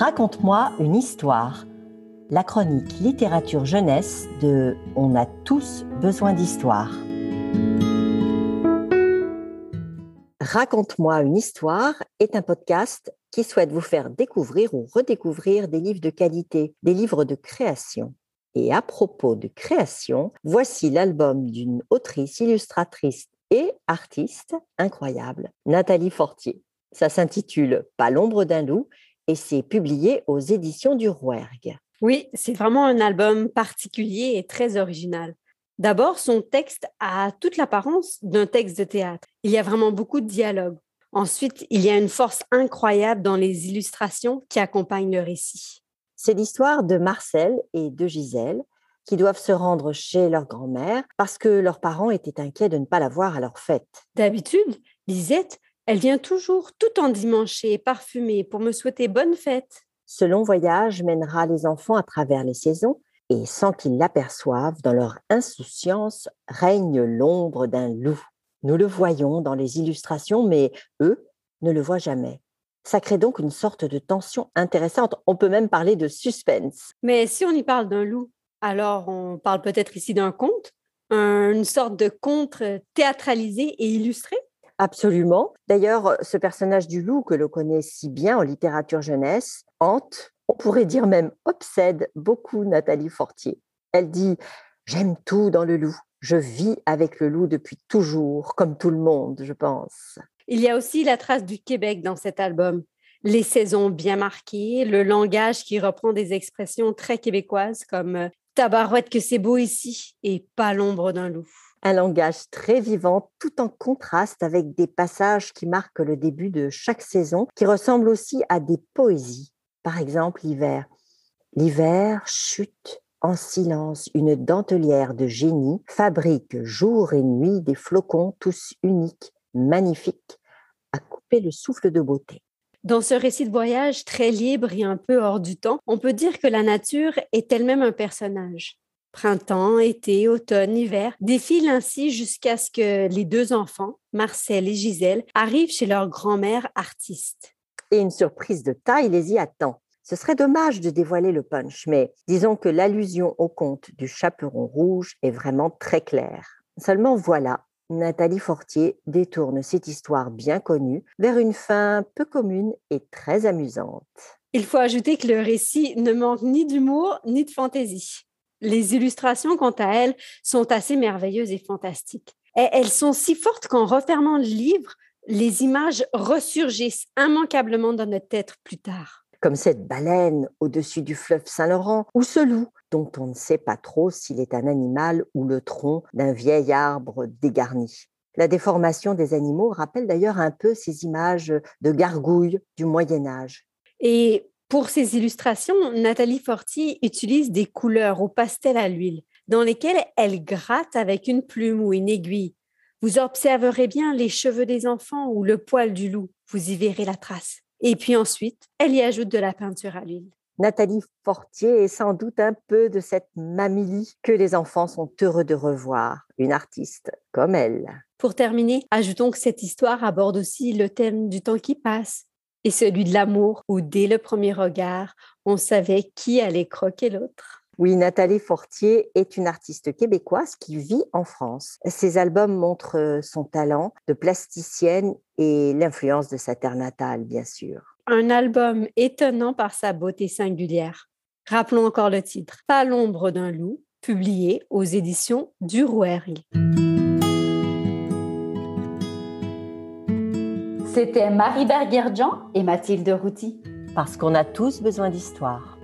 Raconte-moi une histoire. La chronique littérature jeunesse de On a tous besoin d'histoire. Raconte-moi une histoire est un podcast qui souhaite vous faire découvrir ou redécouvrir des livres de qualité, des livres de création. Et à propos de création, voici l'album d'une autrice, illustratrice et artiste incroyable, Nathalie Fortier. Ça s'intitule Pas l'ombre d'un loup et c'est publié aux éditions du Rouergue. Oui, c'est vraiment un album particulier et très original. D'abord, son texte a toute l'apparence d'un texte de théâtre. Il y a vraiment beaucoup de dialogue. Ensuite, il y a une force incroyable dans les illustrations qui accompagnent le récit. C'est l'histoire de Marcel et de Gisèle qui doivent se rendre chez leur grand-mère parce que leurs parents étaient inquiets de ne pas la voir à leur fête. D'habitude, Lisette, elle vient toujours tout endimanchée et parfumée pour me souhaiter bonne fête. Ce long voyage mènera les enfants à travers les saisons et sans qu'ils l'aperçoivent, dans leur insouciance règne l'ombre d'un loup. Nous le voyons dans les illustrations, mais eux ne le voient jamais. Ça crée donc une sorte de tension intéressante. On peut même parler de suspense. Mais si on y parle d'un loup, alors on parle peut-être ici d'un conte, une sorte de conte théâtralisé et illustré? Absolument. D'ailleurs, ce personnage du loup que l'on connaît si bien en littérature jeunesse hante, on pourrait dire même obsède beaucoup Nathalie Fortier. Elle dit J'aime tout dans le loup. Je vis avec le loup depuis toujours, comme tout le monde, je pense. Il y a aussi la trace du Québec dans cet album. Les saisons bien marquées, le langage qui reprend des expressions très québécoises comme euh, tabarouette que c'est beau ici et pas l'ombre d'un loup un langage très vivant, tout en contraste avec des passages qui marquent le début de chaque saison, qui ressemblent aussi à des poésies. Par exemple, l'hiver. L'hiver chute en silence, une dentelière de génie fabrique jour et nuit des flocons tous uniques, magnifiques, à couper le souffle de beauté. Dans ce récit de voyage très libre et un peu hors du temps, on peut dire que la nature est elle-même un personnage. Printemps, été, automne, hiver défilent ainsi jusqu'à ce que les deux enfants, Marcel et Gisèle, arrivent chez leur grand-mère artiste. Et une surprise de taille les y attend. Ce serait dommage de dévoiler le punch, mais disons que l'allusion au conte du chaperon rouge est vraiment très claire. Seulement voilà, Nathalie Fortier détourne cette histoire bien connue vers une fin peu commune et très amusante. Il faut ajouter que le récit ne manque ni d'humour ni de fantaisie. Les illustrations, quant à elles, sont assez merveilleuses et fantastiques. Et elles sont si fortes qu'en refermant le livre, les images ressurgissent immanquablement dans notre tête plus tard. Comme cette baleine au-dessus du fleuve Saint-Laurent, ou ce loup dont on ne sait pas trop s'il est un animal ou le tronc d'un vieil arbre dégarni. La déformation des animaux rappelle d'ailleurs un peu ces images de gargouilles du Moyen Âge. Et pour ces illustrations, Nathalie Fortier utilise des couleurs au pastel à l'huile, dans lesquelles elle gratte avec une plume ou une aiguille. Vous observerez bien les cheveux des enfants ou le poil du loup, vous y verrez la trace. Et puis ensuite, elle y ajoute de la peinture à l'huile. Nathalie Fortier est sans doute un peu de cette mamie que les enfants sont heureux de revoir, une artiste comme elle. Pour terminer, ajoutons que cette histoire aborde aussi le thème du temps qui passe, et celui de l'amour, où dès le premier regard, on savait qui allait croquer l'autre. Oui, Nathalie Fortier est une artiste québécoise qui vit en France. Ses albums montrent son talent de plasticienne et l'influence de sa terre natale, bien sûr. Un album étonnant par sa beauté singulière. Rappelons encore le titre, Pas l'ombre d'un loup, publié aux éditions du Rouergue. C'était Marie Berguerdjan et Mathilde Routy. Parce qu'on a tous besoin d'histoire.